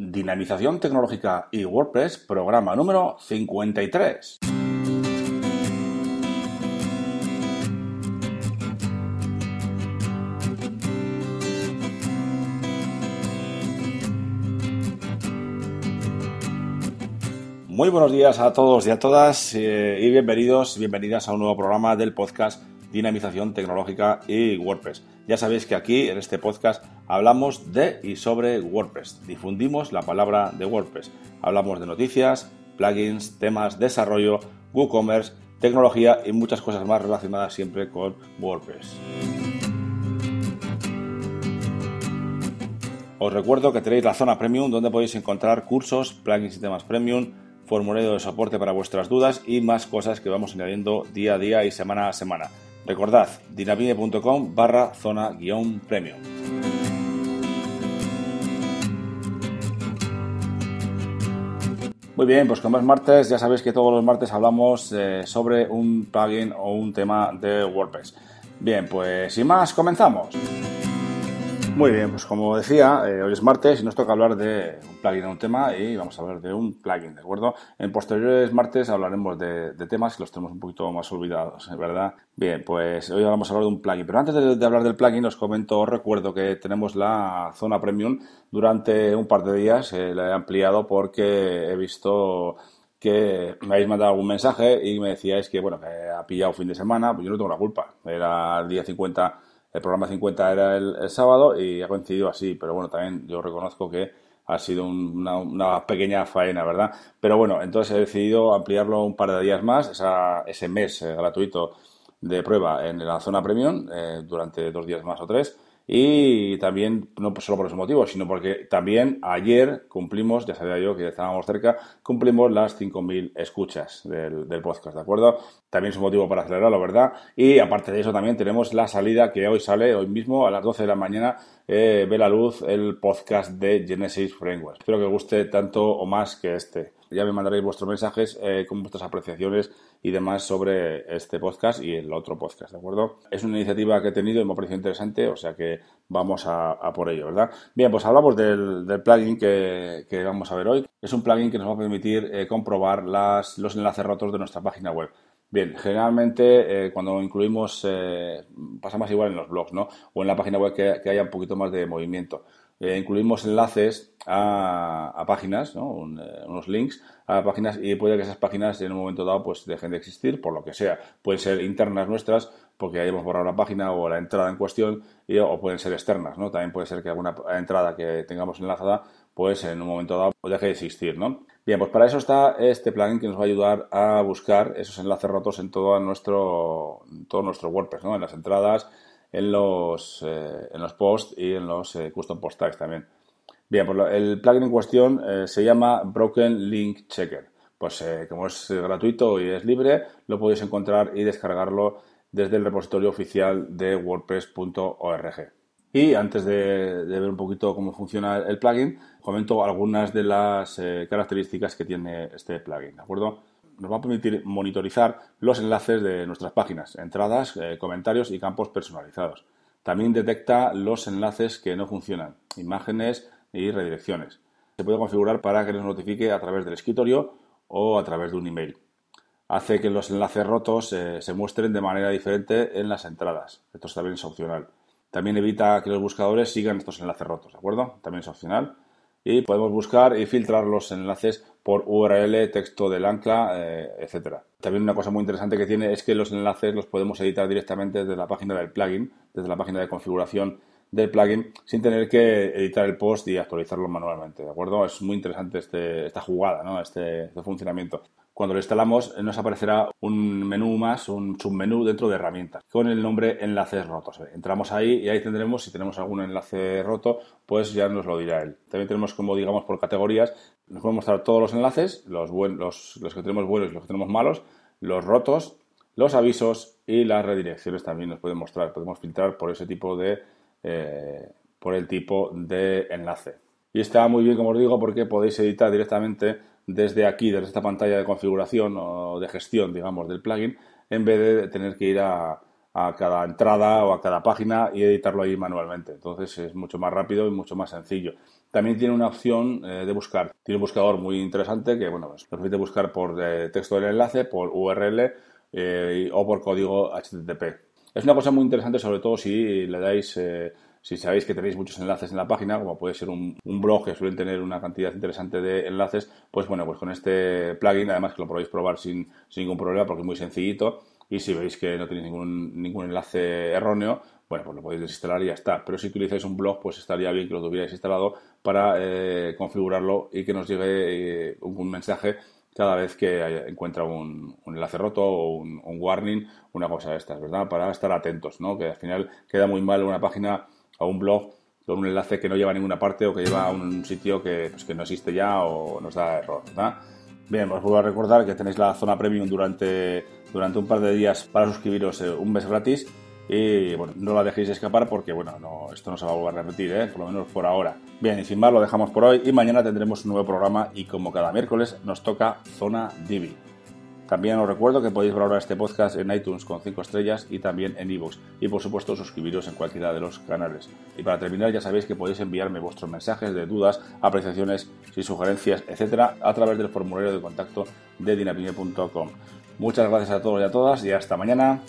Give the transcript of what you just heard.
Dinamización tecnológica y WordPress, programa número 53. Muy buenos días a todos y a todas eh, y bienvenidos bienvenidas a un nuevo programa del podcast Dinamización Tecnológica y WordPress. Ya sabéis que aquí en este podcast hablamos de y sobre WordPress. Difundimos la palabra de WordPress. Hablamos de noticias, plugins, temas, desarrollo, WooCommerce, tecnología y muchas cosas más relacionadas siempre con WordPress. Os recuerdo que tenéis la zona premium donde podéis encontrar cursos, plugins y temas premium formulario de soporte para vuestras dudas y más cosas que vamos añadiendo día a día y semana a semana. Recordad, dinamite.com barra zona guion premium. Muy bien, pues como es martes, ya sabéis que todos los martes hablamos eh, sobre un plugin o un tema de WordPress. Bien, pues sin más, comenzamos. Muy bien, pues como decía, eh, hoy es martes y nos toca hablar de un plugin o un tema y vamos a hablar de un plugin, ¿de acuerdo? En posteriores martes hablaremos de, temas que los tenemos un poquito más olvidados, ¿verdad? Bien, pues hoy vamos a hablar de un plugin. Pero antes de, hablar del plugin, os comento, os recuerdo que tenemos la zona premium durante un par de días. Eh, la he ampliado porque he visto que me habéis mandado algún mensaje y me decíais que, bueno, que ha pillado fin de semana, pues yo no tengo la culpa. Era el día 50 el programa 50 era el, sábado y ha coincidido así, pero bueno, también yo reconozco que ha sido una, pequeña faena, ¿verdad? Pero bueno, entonces he decidido ampliarlo un par de días más, ese mes eh, gratuito de prueba en la zona premium, eh, durante dos días más o tres. Y también, no solo por ese motivo, sino porque también ayer cumplimos, ya sabía yo que estábamos cerca, cumplimos las 5.000 escuchas del, podcast, ¿de acuerdo? También es un motivo para acelerarlo, ¿verdad? Y aparte de eso también tenemos la salida que hoy sale, hoy mismo, a las 12 de la mañana, eh, ve la luz el podcast de Genesis Framework. Espero que os guste tanto o más que este. Ya me mandaréis vuestros mensajes eh, con vuestras apreciaciones y demás sobre este podcast y el otro podcast, ¿de acuerdo? Es una iniciativa que he tenido y me ha parecido interesante, o sea que vamos a, por ello, ¿verdad? Bien, pues hablamos del, plugin que, vamos a ver hoy. Es un plugin que nos va a permitir eh, comprobar los enlaces rotos de nuestra página web. Bien, generalmente eh, cuando incluimos, eh, pasa más igual en los blogs, ¿no? O en la página web que, haya un poquito más de movimiento. Eh, incluimos enlaces a, páginas, ¿no? unos links a páginas y puede que esas páginas en un momento dado pues dejen de existir por lo que sea. Pueden ser internas nuestras porque hayamos borrado la página o la entrada en cuestión o pueden ser externas, ¿no? También puede ser que alguna entrada que tengamos enlazada pues en un momento dado deje de existir, ¿no? Bien, pues para eso está este plugin que nos va a ayudar a buscar esos enlaces rotos en todo nuestro, todo nuestro WordPress, ¿no? En las entradas, en los, eh, en los posts y en los eh, custom post tags también. Bien, pues el plugin en cuestión eh, se llama Broken Link Checker. Pues como es gratuito y es libre, lo podéis encontrar y descargarlo desde el repositorio oficial de wordpress.org. Y antes de, ver un poquito cómo funciona el plugin, comento algunas de las características que tiene este plugin, ¿de acuerdo? Nos va a permitir monitorizar los enlaces de nuestras páginas, entradas, eh, comentarios y campos personalizados. También detecta los enlaces que no funcionan, imágenes y redirecciones. Se puede configurar para que nos notifique a través del escritorio o a través de un email. Hace que los enlaces rotos eh, se muestren de manera diferente en las entradas. Esto también es opcional. También evita que los buscadores sigan estos enlaces rotos, ¿de acuerdo? También es opcional. Y podemos buscar y filtrar los enlaces por URL, texto del ancla, eh, etcétera. También una cosa muy interesante que tiene es que los enlaces los podemos editar directamente desde la página del plugin, desde la página de configuración del plugin, sin tener que editar el post y actualizarlo manualmente, ¿de acuerdo? Es muy interesante este, esta jugada, ¿no? este, este funcionamiento. Cuando lo instalamos nos aparecerá un menú más, un submenú dentro de herramientas con el nombre enlaces rotos. Entramos ahí y ahí tendremos, si tenemos algún enlace roto, pues ya nos lo dirá él. También tenemos como digamos por categorías, nos puede mostrar todos los enlaces, los, los, los que tenemos buenos y los que tenemos malos, los rotos, los avisos y las redirecciones también nos pueden mostrar. Podemos filtrar por ese tipo de, eh, por el tipo de enlace. Y está muy bien, como os digo, porque podéis editar directamente desde aquí, desde esta pantalla de configuración o de gestión, digamos, del plugin, en vez de tener que ir a, cada entrada o a cada página y editarlo ahí manualmente. Entonces es mucho más rápido y mucho más sencillo. también tiene una opción eh, de buscar. Tiene un buscador muy interesante que bueno, nos permite buscar por eh, texto del enlace, por URL eh, o por código HTTP. Es una cosa muy interesante, sobre todo si le dais, si sabéis que tenéis muchos enlaces en la página, como puede ser un, blog que suelen tener una cantidad interesante de enlaces, pues bueno, pues con este plugin, además que lo podéis probar sin, sin ningún problema porque es muy sencillito y si veis que no tenéis ningún, ningún enlace erróneo, bueno, pues lo podéis desinstalar y ya está. Pero si utilizáis un blog, pues estaría bien que lo tuvierais instalado para eh, configurarlo y que nos llegue eh, un, mensaje cada vez que encuentra un, enlace roto o un, warning, una cosa de estas, ¿verdad? Para estar atentos, ¿no? Que al final queda muy mal una página o un blog con un enlace que no lleva a ninguna parte o que lleva a un sitio que, pues, que no existe ya o nos da error, ¿verdad? Bien, os vuelvo a recordar que tenéis la zona premium durante, durante un par de días para suscribiros eh, un mes gratis y bueno, no la dejéis escapar porque bueno, no, esto no se va a volver a repetir, ¿eh? por lo menos por ahora. Bien, y sin más lo dejamos por hoy y mañana tendremos un nuevo programa y como cada miércoles nos toca Zona Divi. También os recuerdo que podéis valorar este podcast en iTunes con 5 estrellas y también en iVoox. Y por supuesto suscribiros en cualquiera de los canales. Y para terminar ya sabéis que podéis enviarme vuestros mensajes de dudas, apreciaciones y sugerencias, etcétera, a través del formulario de contacto de dinapine.com. Muchas gracias a todos y a todas y hasta mañana.